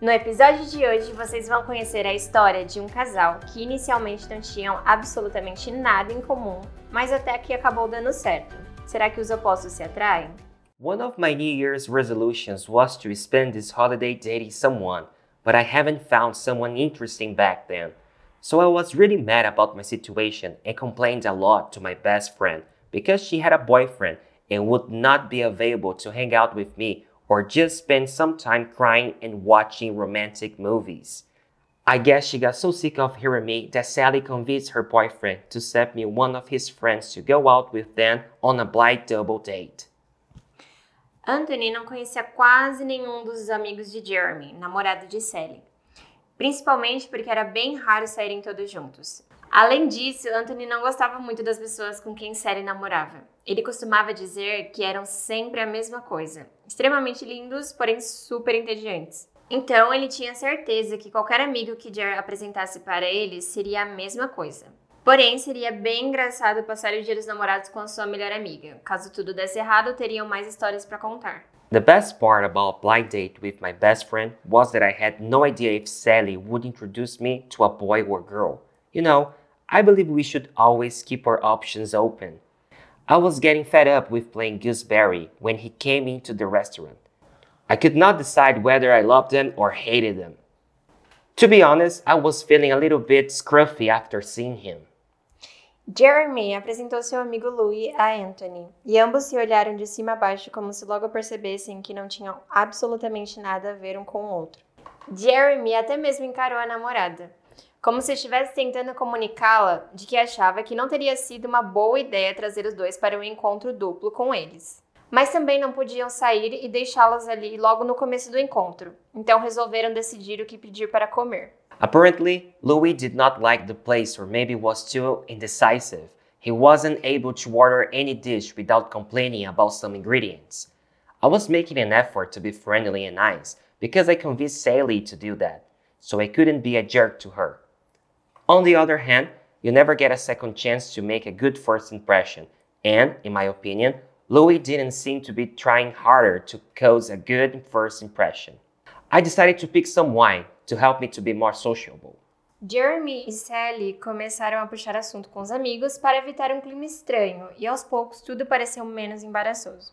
No episódio de hoje, vocês vão conhecer a história de um casal que inicialmente não tinham absolutamente nada em comum, mas até que acabou dando certo. Será que os opostos se atraem? One of my New Year's resolutions was to spend this holiday dating someone, but I haven't found someone interesting back then. So I was really mad about my situation and complained a lot to my best friend because she had a boyfriend and would not be available to hang out with me or just spend some time crying and watching romantic movies. I guess she got so sick of hearing me that Sally convinced her boyfriend to send me one of his friends to go out with them on a blind double date. Anthony não conhecia quase nenhum dos amigos de Jeremy, namorado de Sally. Principalmente porque era bem raro saírem todos juntos. Além disso, Anthony não gostava muito das pessoas com quem Sally namorava. Ele costumava dizer que eram sempre a mesma coisa, extremamente lindos, porém super entediantes. Então ele tinha certeza que qualquer amigo que Jer apresentasse para ele seria a mesma coisa. Porém, seria bem engraçado passar o dia dos namorados com a sua melhor amiga. Caso tudo desse errado, teriam mais histórias para contar. The best part about blind date with my best friend was that I had no idea if Sally would introduce me to a boy or girl. You know, I believe we should always keep our options open. I was getting fed up with playing Gooseberry when he came into the restaurant. I could not decide whether I loved him or hated him. To be honest, I was feeling a little bit scruffy after seeing him. Jeremy apresentou seu amigo Louis a Anthony, e ambos se olharam de cima a baixo como se logo percebessem que não tinham absolutamente nada a ver um com o outro. Jeremy até mesmo encarou a namorada, como se estivesse tentando comunicá-la de que achava que não teria sido uma boa ideia trazer os dois para um encontro duplo com eles. Mas também não podiam sair e deixá-los ali logo no começo do encontro, então resolveram decidir o que pedir para comer. Apparently, Louis did not like the place or maybe was too indecisive. He wasn't able to order any dish without complaining about some ingredients. I was making an effort to be friendly and nice because I convinced Sally to do that, so I couldn't be a jerk to her. On the other hand, you never get a second chance to make a good first impression, and, in my opinion, Louis didn't seem to be trying harder to cause a good first impression. I decided to pick some wine to help me to be more sociable. Jeremy e Sally começaram a puxar assunto com os amigos para evitar um clima estranho, e aos poucos tudo pareceu menos embaraçoso.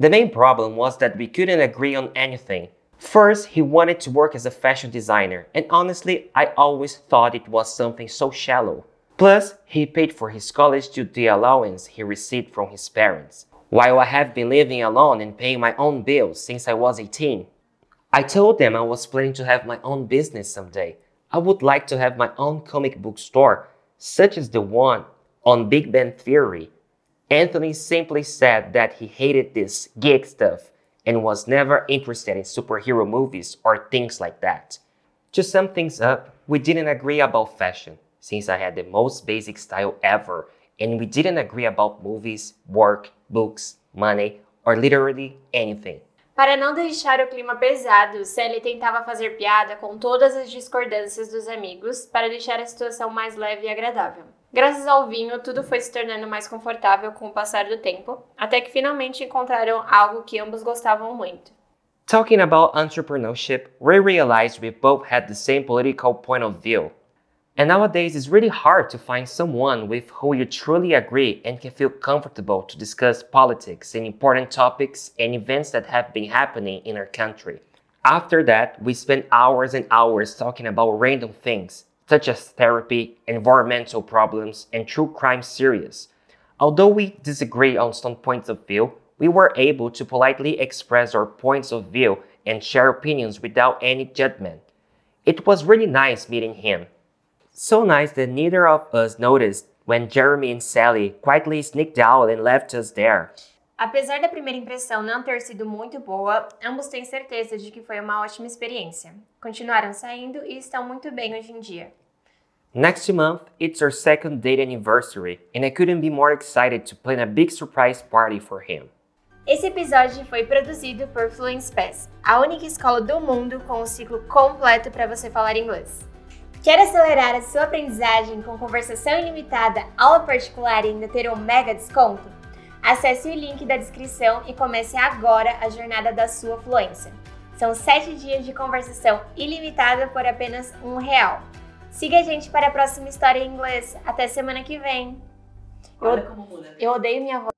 The main problem was that we couldn't agree on anything, First, he wanted to work as a fashion designer, and honestly, I always thought it was something so shallow. Plus, he paid for his college due to the allowance he received from his parents, while I have been living alone and paying my own bills since I was 18. I told them I was planning to have my own business someday. I would like to have my own comic book store, such as the one on Big Bang Theory. Anthony simply said that he hated this geek stuff and was never interested in superhero movies or things like that. To sum things up, we didn't agree about fashion, since I had the most basic style ever, and we didn't agree about movies, work, books, money, or literally anything. Para não deixar o clima pesado, Sally tentava fazer piada com todas as discordâncias dos amigos para deixar a situação mais leve e agradável. Graças ao vinho, tudo foi se tornando mais confortável com o passar do tempo, até que finalmente encontraram algo que ambos gostavam muito. Talking about entrepreneurship, we realized we both had the same political point of view. And nowadays, it's really hard to find someone with who you truly agree and can feel comfortable to discuss politics and important topics and events that have been happening in our country. After that, we spent hours and hours talking about random things, such as therapy, environmental problems, and true crime series. Although we disagree on some points of view, we were able to politely express our points of view and share opinions without any judgment. It was really nice meeting him. So nice that neither of us noticed when Jeremy and Sally quietly sneaked out and left us there. Apesar da primeira impressão não ter sido muito boa, ambos têm certeza de que foi uma ótima experiência. Continuaram saindo e estão muito bem hoje em dia. Next month, it's our second date anniversary, and I couldn't be more excited to plan a big surprise party for him. Esse episódio foi produzido por Fluence Pass, a única escola do mundo com um ciclo completo para você falar inglês. Quer acelerar a sua aprendizagem com conversação ilimitada, aula particular e ainda ter um mega desconto? Acesse o link da descrição e comece agora a jornada da sua fluência. São 7 dias de conversação ilimitada por apenas um real. Siga a gente para a próxima história em inglês. Até semana que vem. Olha como muda. né? Eu odeio minha voz.